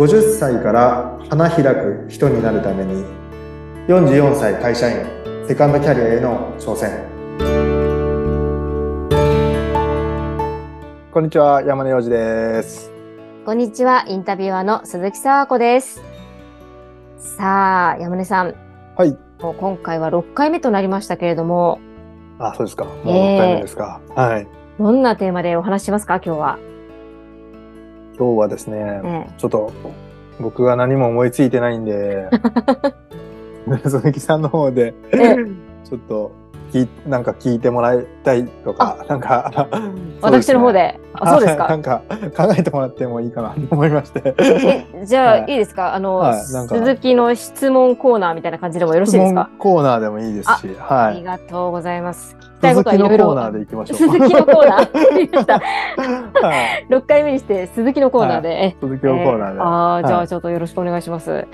50歳から花開く人になるために44歳会社員セカンドキャリアへの挑戦。こんにちは山根洋次です。こんにちはインタビュアーの鈴木沙子です。さあ山根さん。はい。もう今回は6回目となりましたけれども。あそうですか。もう6回目ですか、えー、はい。どんなテーマでお話ししますか今日は？今日はですね、ええ、ちょっと僕が何も思いついてないんで、鈴木さんの方で、え、ちょっときなんか聞いてもらいたいとか、なんか、ね、私の方で。あ、そうですか？なんか考えてもらってもいいかなと思いまして。え、じゃあ、い、いですか？あの、はい、鈴木の質問コーナーみたいな感じでもよろしいですか？コーナーでもいいですし、はい。ありがとうございます。鈴木のコーナーでいきましょう。鈴木のコーナー。六回目にして鈴木のコーナーで。鈴木のコーナーで。ああ、じゃあちょっとよろしくお願いします。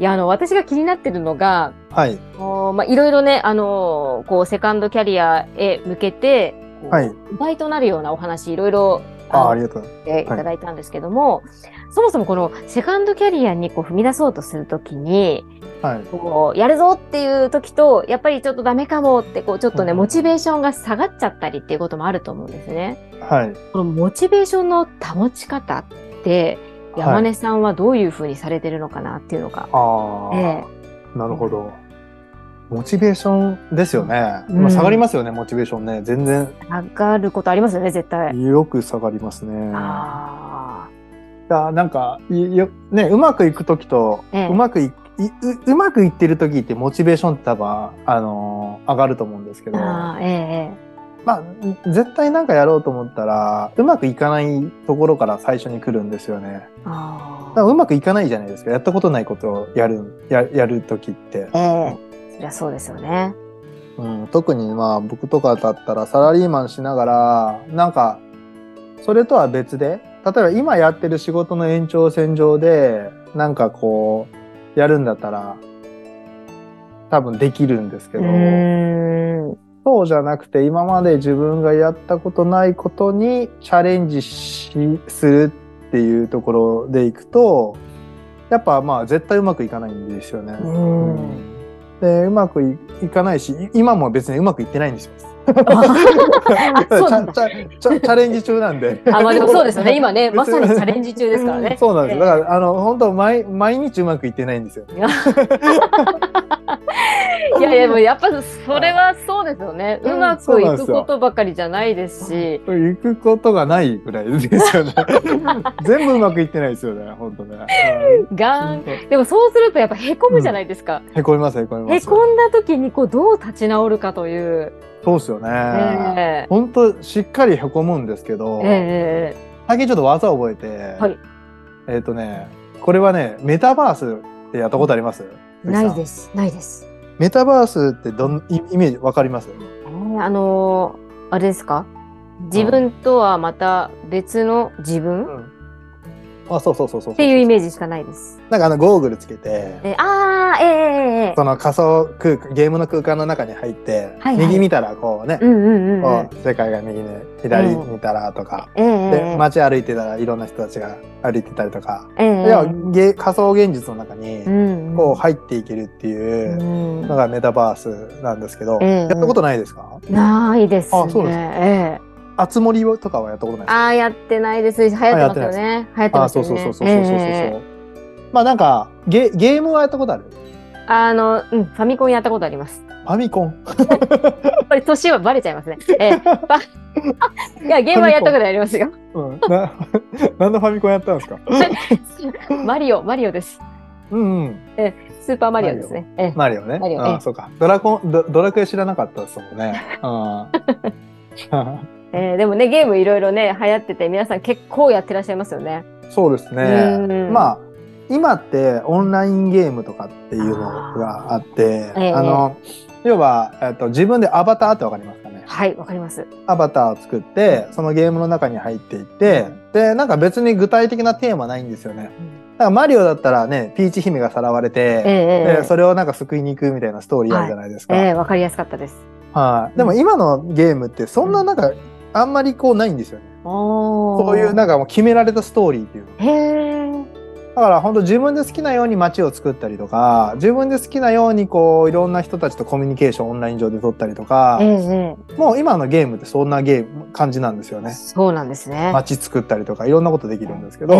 いや、あの、私が気になってるのが、はい。おまあ、いろいろね、あの、こう、セカンドキャリアへ向けて、はい。倍となるようなお話、いろいろ、あありがとう。いただいたんですけども、はい、そもそもこのセカンドキャリアにこう踏み出そうとするときに、はい、こうやるぞっていう時とやっぱりちょっとダメかもってこうちょっとね、モチベーションが下がっちゃったりっていうこともあると思うんですね。はい、このモチベーションの保ち方って山根さんはどういうふうにされてるのかなっていうのが。はい、ええ、なるほど。モチベーションですよね。うん、まあ、下がりますよね、モチベーションね。全然。下がることありますよね、絶対。よく下がりますね。ああ。なんか、よ、ね、うまくいくときと、ええ、うまくいううまくいってる時ってモチベーションって多分、あのー、上がると思うんですけど、ええ、まあ、絶対なんかやろうと思ったら、うまくいかないところから最初に来るんですよね。あうまくいかないじゃないですか。やったことないことをやる、ややる時って。ええそりゃそうですよね。うん、特にまあ僕とかだったらサラリーマンしながら、なんか、それとは別で、例えば今やってる仕事の延長線上で、なんかこう、やるんだったら、多分できるんですけど、そうじゃなくて、今まで自分がやったことないことにチャレンジしするっていうところでいくと、やっぱまあ絶対うまくいかないんですよね。でうまくいかないし今も別にうまくいってないんですよ。チャレンジ中なんで。あ、まあでもそうですよね。今ね、まさにチャレンジ中ですからね。そうなんです。だから、あの、本当毎、毎日うまくいってないんですよ。いやいや、もうやっぱそれはそうですよね。うまくいくことばかりじゃないですし。行くことがないぐらいですよね。全部うまくいってないですよね、本当ね。がん。でもそうするとやっぱへこむじゃないですか。へこみます、へこみます。へこんだ時にこうどう立ち直るかという。そうですよね。えー、本当しっかりへこむんですけど、えー、最近ちょっと技を覚えて、はい、えっ、とね、これはね、メタバースってやったことあります？ないです。ないです。メタバースってどんイメージわかります？えー、あのー、あれですか？自分とはまた別の自分、うんあ、そうそうそうそうっていうイメージしかないです。なんかあのゴーグルつけて、えああ、ええええその仮想空間、ゲームの空間の中に入って、はいはい、右見たらこうね、うんうんうん、こう世界が右ね、左見たらとか、えー、で街歩いてたらいろんな人たちが歩いてたりとか、えー、要はゲ仮想現実の中にこう入っていけるっていうのがメタバースなんですけど、うん、やったことないですか？ないですね。あ、そうです。ええあつ森とかはやったことないああ、やってないです。流行ってますよね。流行ってますよね。そうそうそうそうそうそう、えー、まあなんかゲ、ゲームはやったことある？あの、うん、ファミコンやったことあります。ファミコン？これ年はバレちゃいますね。えー、いや、ゲームはやったことありますよ。うん、な、何のファミコンやったんですか？マリオ、マリオです。うんうん。えスーパーマリオですね。えマリオね。マリそうか。ドラコンド、ドラクエ知らなかったですもんね。うんえー、でもね、ゲームいろいろね、流行ってて、皆さん結構やってらっしゃいますよね。そうですね。まあ、今ってオンラインゲームとかっていうのがあって、あえー、あの、要は、えっと、自分でアバターってわかりますかね？はい、わかります。アバターを作って、そのゲームの中に入っていって、で、なんか別に具体的なテーマないんですよね。だからマリオだったらね、ピーチ姫がさらわれて、えー、それをなんか救いに行くみたいなストーリーあるじゃないですか。はい、えー、わかりやすかったです。はい、でも今のゲームってそんななんかあんまりこうないんですよね。そういうなんかもう決められたストーリーっていうだから本当自分で好きなように街を作ったりとか自分で好きなようにこういろんな人たちとコミュニケーションオンライン上で取ったりとか、ええ、もう今のゲームってそんなゲーム感じなんですよね。そうなんですね。街作ったりとかいろんなことできるんですけど、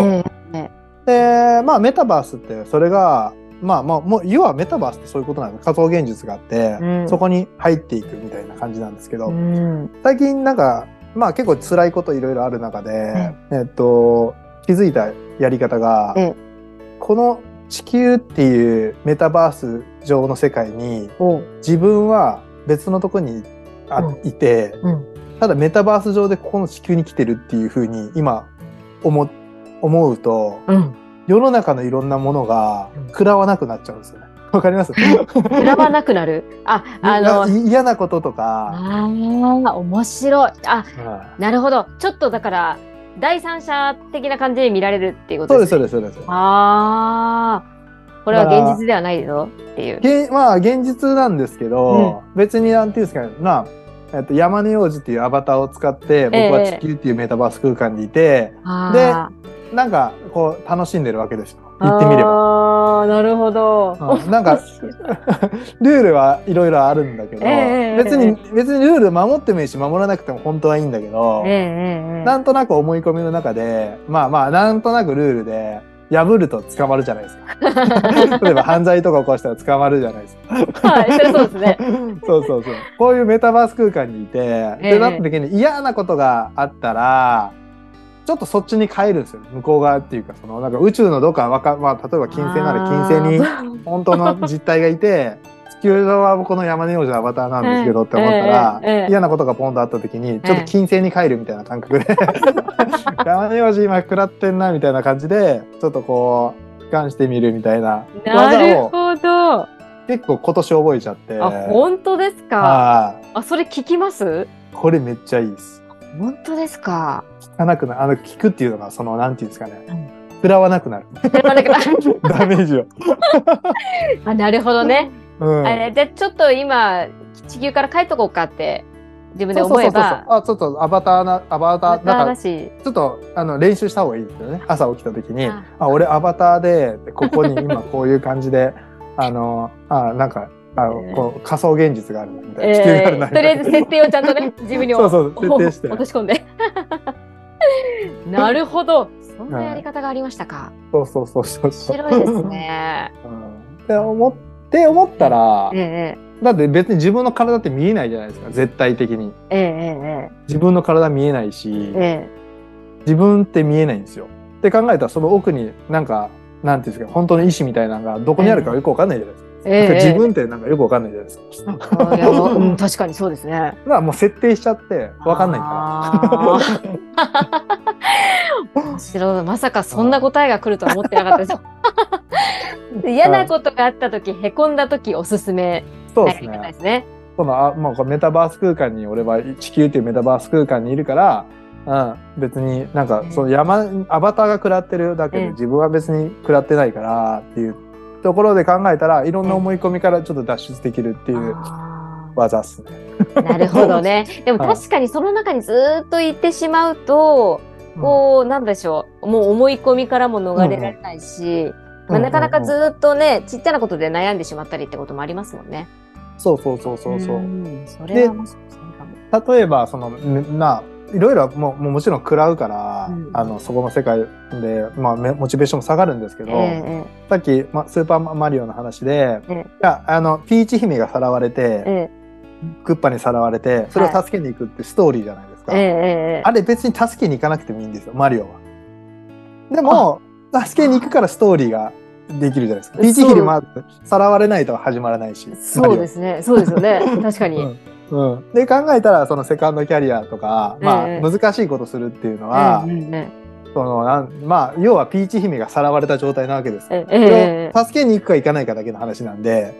え。でまあメタバースってそれがまあまあもう要はメタバースってそういうことなんです。仮想現実があって、うん、そこに入っていくみたいな感じなんですけど、うん、最近なんかまあ結構辛いこといろいろある中で、えっと気づいたやり方が、この地球っていうメタバース上の世界に自分は別のとこにあ、いて、ただメタバース上でここの地球に来てるっていうふうに今思思うと、世の中のいろんなものが食らわなくなっちゃうんですよね。わかります？食らわなくなる？あ、あの、嫌なこととか。ああ、面白い。あ、なるほど。ちょっとだから、第三者的な感じで見られるっていうことですね。そうです、そうです、そうです。ああ。これは現実ではないぞっていう。まあ、現実なんですけど、うん、別になんていうんですかね、まあ、えっと、山根王子っていうアバターを使って、僕は地球っていうメタバース空間にいて、えー、で、なんか、こう、楽しんでるわけですよ。言ってみれば。ああ、なるほど。うん、なんか、ルールはいろいろあるんだけど、えー、別に、別にルール守ってもいいし、守らなくても本当はいいんだけど、えー、なんとなく思い込みの中で、まあまあ、なんとなくルールで、破ると捕まるじゃないですか。例えば犯罪とか起こしたら捕まるじゃないですか。はい、そそうですね。そうそうそう。こういうメタバース空間にいて、えー、で、なった時に嫌なことがあったら、ちょっとそっちに帰るんですよ。向こう側っていうか、その、なんか宇宙のどっかわか、まあ、例えば金星なら金星に 本当の実体がいて、地球上はこの山根王子のアバターなんですけどって思ったら、えーえー、嫌なことがポンとあった時に、ちょっと金星に帰るみたいな感覚で、山根王子今食らってんなみたいな感じで、ちょっとこう、俯瞰してみるみたいな技を。なるほど。結構今年覚えちゃって。あ、本当ですか？あ、それ聞きます？これめっちゃいいです。本当ですか？聞かなくなあの聞くっていうのがそのなんていうんですかね。食らわなくなる。食らわなくなる。ダメージを。あなるほどね。うん、あれでちょっと今地球から帰っとこうかって自分で思えばあちょっとアバターなアバターだしちょっとあの練習した方がいいですよね朝起きた時にあ俺アバターでここに今こういう感じであのあなんかあの、こう仮想現実があるみたいな、地球があるなとりあえず設定をちゃんとね 自分にそうそう設定して。落とし込んで。なるほど。そんなやり方がありましたか、そうそうそうそう面白いですね、うん、って思って思ったら、ええ、だって別に自分の体って見えないじゃないですか。絶対的に、ええ、自分の体見えないし、ええ、自分って見えないんですよ。って考えたらその奥になんかなんていうんですか本当の意志みたいなのがどこにあるかよくわかんないじゃないですか、えー、自分ってなんかよくわかんないじゃないですか。いやうん、確かにそうですね。だからもう設定しちゃってわかんないから。面白い。まさかそんな答えが来るとは思ってなかったです。嫌なことがあった時、へこんだ時おすすめそうですね。そのあもうメタバース空間に俺は地球っていうメタバース空間にいるから、うん、別になんかその山、アバターが食らってるだけで自分は別に食らってないからっていうところで考えたらいろんな思い込みからちょっと脱出できるっていう技っすね。なるほどね。でも確かにその中にずっと行ってしまうと、こう、なんでしょう、もう思い込みからも逃れられないし、まあ、なかなかずっとね、ちっちゃなことで悩んでしまったりってこともありますもんね。そうそうそうそうそう。それはもし例えばそのな、いろいろももちろん食らうから、うん、あのそこの世界で、まあ、モチベーションも下がるんですけど、えー、さっき、ま、スーパーマリオの話で、えー、いやあのピーチ姫がさらわれて、えー、クッパにさらわれてそれを助けに行くってストーリーじゃないですか、はい、あれ別に助けに行かなくてもいいんですよマリオは。でも助けに行くからストーリーができるじゃないですか。ピーチ姫もさらわれないと始まらないし。そうですね。そうですよね。確かに。うんうん、で考えたらそのセカンドキャリアとか、まあ、難しいことするっていうのは、そのなんまあ要はピーチ姫がさらわれた状態なわけです。えー、助けに行くか行かないかだけの話なんで。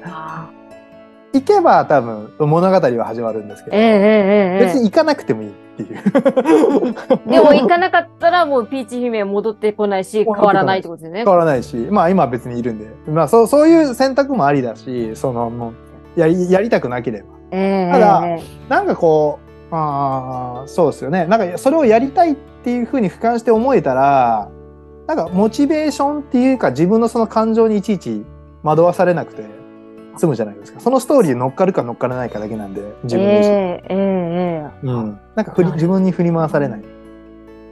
行けば多分物語は始まるんですけど、えー、別に行かなくてもいいっていう。でも行かなかったらもうピーチ姫は戻ってこないし変わらないってことですね。変わらないし。まあ今は別にいるんで。まあそうそういう選択もありだしそのもうやりやりたくなければえー、ただ、なんかこう、あそうですよね。なんかそれをやりたいっていうふうに俯瞰して思えたら、なんかモチベーションっていうか自分のその感情にいちいち惑わされなくて済むじゃないですか。そのストーリー乗っかるか乗っからないかだけなんで、自分自身。えー、えー、うん。なんか振り自分に振り回されないっ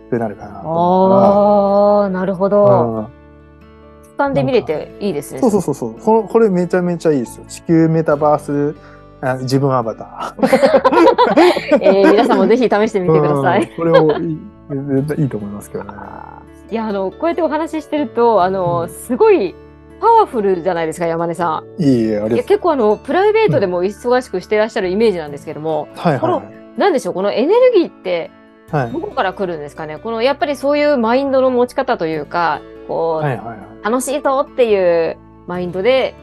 てなるかなああ、なるほど。俯瞰で見れていいですね。そうそうそうそう。これめちゃめちゃいいですよ。地球メタバースあ自分アバター。えー、皆さんもぜひ試してみてください。これもいいいいと思いますけどね。いやあのこうやってお話ししてるとあの、すごいパワフルじゃないですか山根さん。いいえあり結構あのプライベートでも忙しくしてらっしゃるイメージなんですけども、うん、はいはい、なんでしょうこのエネルギーってどこから来るんですかね、このやっぱりそういうマインドの持ち方というかこう、はいはいはい、楽しいぞっていうマインドで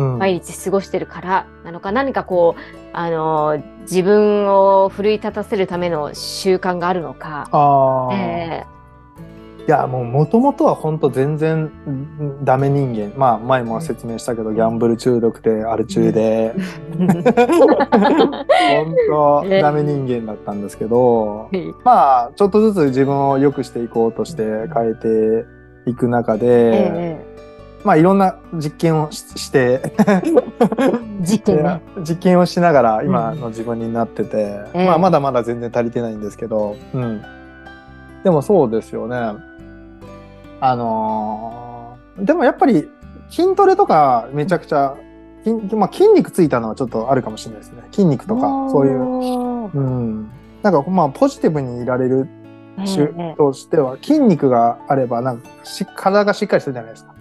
毎日過ごしてるからなのか、うん、何かこうあの自分を奮い立たせるための習慣があるのか。あえーいやもうもともとは本当全然ダメ人間。まあ前も説明したけどギャンブル中毒でアル中で。本当 ダメ人間だったんですけど。まあちょっとずつ自分を良くしていこうとして変えていく中で、まあいろんな実験をして。実験、ね、実験をしながら今の自分になってて、まあまだまだ全然足りてないんですけど、うん、でもそうですよね。あのー、でもやっぱり筋トレとかめちゃくちゃ筋,、まあ、筋肉ついたのはちょっとあるかもしれないですね。筋肉とかそういう、うん、なんかまあポジティブにいられるとしては、筋肉があればなんかし体がしっかりするじゃないですか。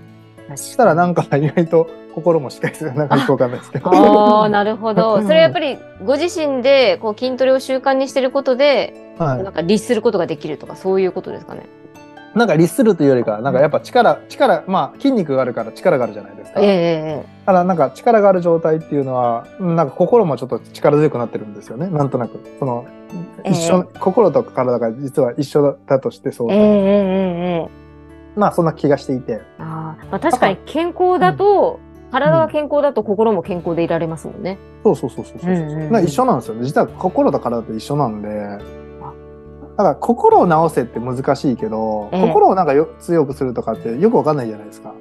そしたらなんか意外と心もしっかりするなんかよくわかんないですけど。ああ なるほど。それやっぱりご自身でこう筋トレを習慣にしてることで、はい、なんか律することができるとかそういうことですかね？なんか律するというよりか、なんかやっぱ力、力、まあ筋肉があるから力があるじゃないですか。ええただなんか力がある状態っていうのは、なんか心もちょっと力強くなってるんですよね。なんとなく。その、一緒、えー、心と体が実は一緒だとしてそう。ええまあそんな気がしていて。あまあ確かに健康だと、うん、体が健康だと心も健康でいられますもんね。そうそうそうそうそう。うんうん、一緒なんですよね。実は心と体と一緒なんで。だから心を治せって難しいけど、えー、心をなんかよ強くするとかってよくわかんないじゃないですか。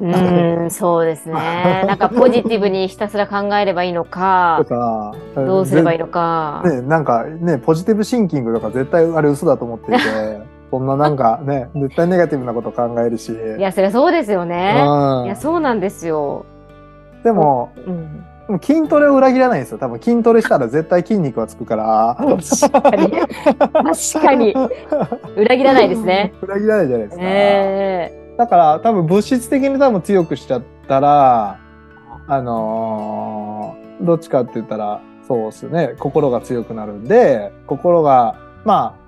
うんそうですね。なんかポジティブにひたすら考えればいいのか、かどうすればいいのか。ね、なんかね、ポジティブシンキングとか絶対あれ嘘だと思っていて、そんななんかね、絶対ネガティブなこと考えるし。いや、そりゃそうですよね。うん、いや、そうなんですよ。でも、うん、筋トレを裏切らないんですよ。多分筋トレしたら絶対筋肉はつくから。確かに。確かに。裏切らないですね。裏切らないじゃないですか。えー、だから多分物質的に多分強くしちゃったら、あのー、どっちかって言ったら、そうですね。心が強くなるんで、心が、まあ、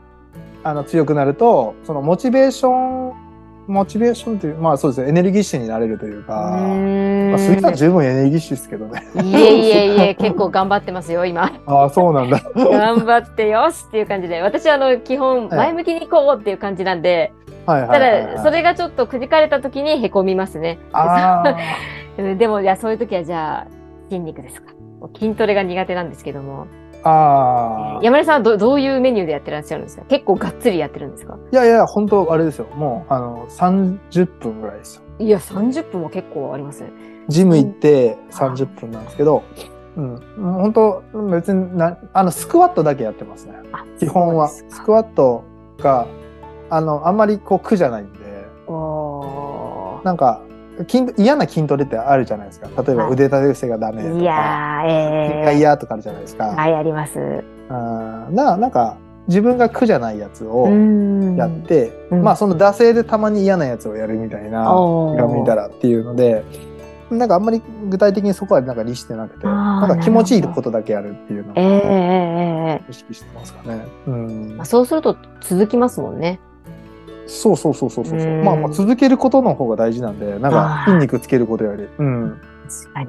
あの強くなると、そのモチベーションモチベーションっていう、まあそうですね、エネルギッシュになれるというか、まあ、杉さん十分エネルギッシュですけどね。いえいえいえ、結構頑張ってますよ、今。ああ、そうなんだ。頑張ってよしっていう感じで、私はあの、基本、前向きに行こうっていう感じなんで、はいただ、それがちょっとくじかれた時にへこみますね。でも、いや、そういう時はじゃあ、筋肉ですか。筋トレが苦手なんですけども。ああ。山根さんはどどういうメニューでやってらっしゃるんですか？結構がっつりやってるんですか？いやいや、本当あれですよ。もう、あの、30分ぐらいですよ。いや、30分も結構ありますね。ジム行って30分なんですけど、うん、本当別にな、あの、スクワットだけやってますね。基本は。スクワットが、あの、あんまりこう苦じゃないんで、なんか、筋嫌な筋トレってあるじゃないですか。例えば腕立て伏せがダメとか、いやえー、嫌とかあるじゃないですか。はい、あります。あななんか自分が苦じゃないやつをやって、まあその惰性でたまに嫌なやつをやるみたいなが見たらっていうので、なんかあんまり具体的にそこはなんか律してなくて、なんか気持ちいいことだけやるっていうのを、えー、意識してますかね。うん、そうすると続きますもんね。そうそうそうそうそう。うまあ、まあ続けることの方が大事なんで、なんか筋肉つけることより。うん。確かに。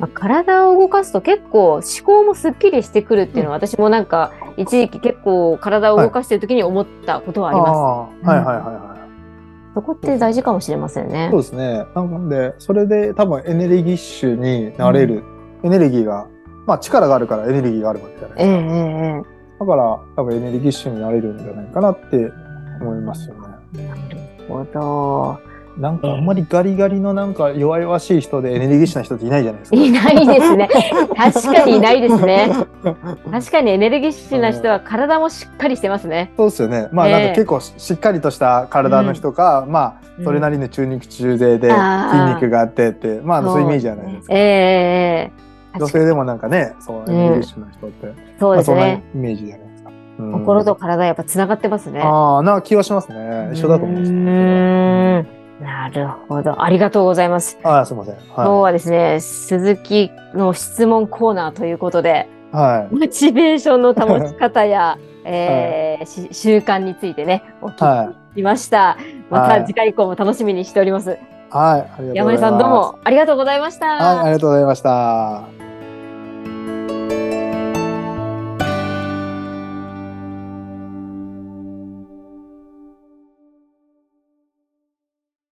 まあ、体を動かすと結構思考もすっきりしてくるっていうのは、私もなんか一時期結構体を動かしてる時に思ったことはあります。はい、はい、はいはいはいそこって大事かもしれませんね。そうですね。なので、それで多分エネルギッシュになれる、うん、エネルギーが、まあ力があるからエネルギーがあるわけじゃないですか。えー、えー、だから多分エネルギッシュになれるんじゃないかなって思いますよね。ほど。なんかあんまりガリガリのなんか弱々しい人でエネルギッシュな人っていないじゃないですか。いないですね。確かにいないですね。確かにエネルギッシュな人は体もしっかりしてますね。そうですよね。まあなんか結構しっかりとした体の人か、うん、まあそれなりの中肉中背で筋肉があってって、まあそういうイメージじゃないですか。ええー、女性でもなんかね、そうエネルギッシュな人って、うん、そうですね。イメージじゃない心と体やっぱつながってますね。ああ、な気はしますね。一緒だと思います。うんなるほど。ありがとうございます。あすみません。はい、今日はですね、鈴木の質問コーナーということで、はい、モチベーションの保ち方や、えー、はい、習慣についてね、お聞きしました。はい、また次回以降も楽しみにしております。はい、山根さんどうもありがとうございました。はい、ありがとうございました。